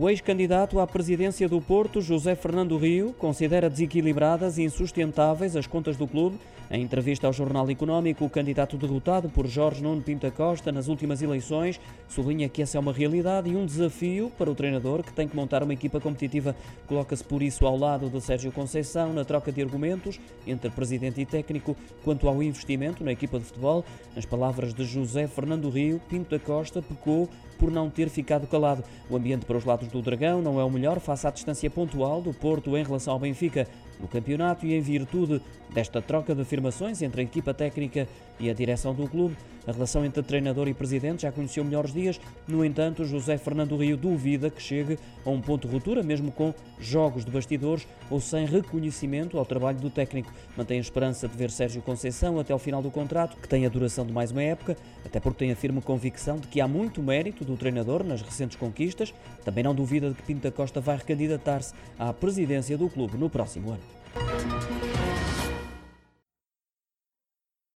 O ex-candidato à presidência do Porto, José Fernando Rio, considera desequilibradas e insustentáveis as contas do clube. Em entrevista ao Jornal Económico, o candidato derrotado por Jorge Nuno Pinta Costa nas últimas eleições sublinha que essa é uma realidade e um desafio para o treinador, que tem que montar uma equipa competitiva. Coloca-se por isso ao lado de Sérgio Conceição na troca de argumentos entre presidente e técnico quanto ao investimento na equipa de futebol. Nas palavras de José Fernando Rio, Pinto da Costa pecou por não ter ficado calado. O ambiente para os lados do Dragão não é o melhor face à distância pontual do Porto em relação ao Benfica no campeonato e em virtude desta troca de afirmações entre a equipa técnica e a direção do clube. A relação entre treinador e presidente já conheceu melhores dias, no entanto, José Fernando Rio duvida que chegue a um ponto de ruptura, mesmo com jogos de bastidores ou sem reconhecimento ao trabalho do técnico. Mantém a esperança de ver Sérgio Conceição até ao final do contrato, que tem a duração de mais uma época, até porque tem a firme convicção de que há muito mérito do treinador nas recentes conquistas. Também não duvida de que Pinta Costa vai recandidatar-se à presidência do clube no próximo ano. Música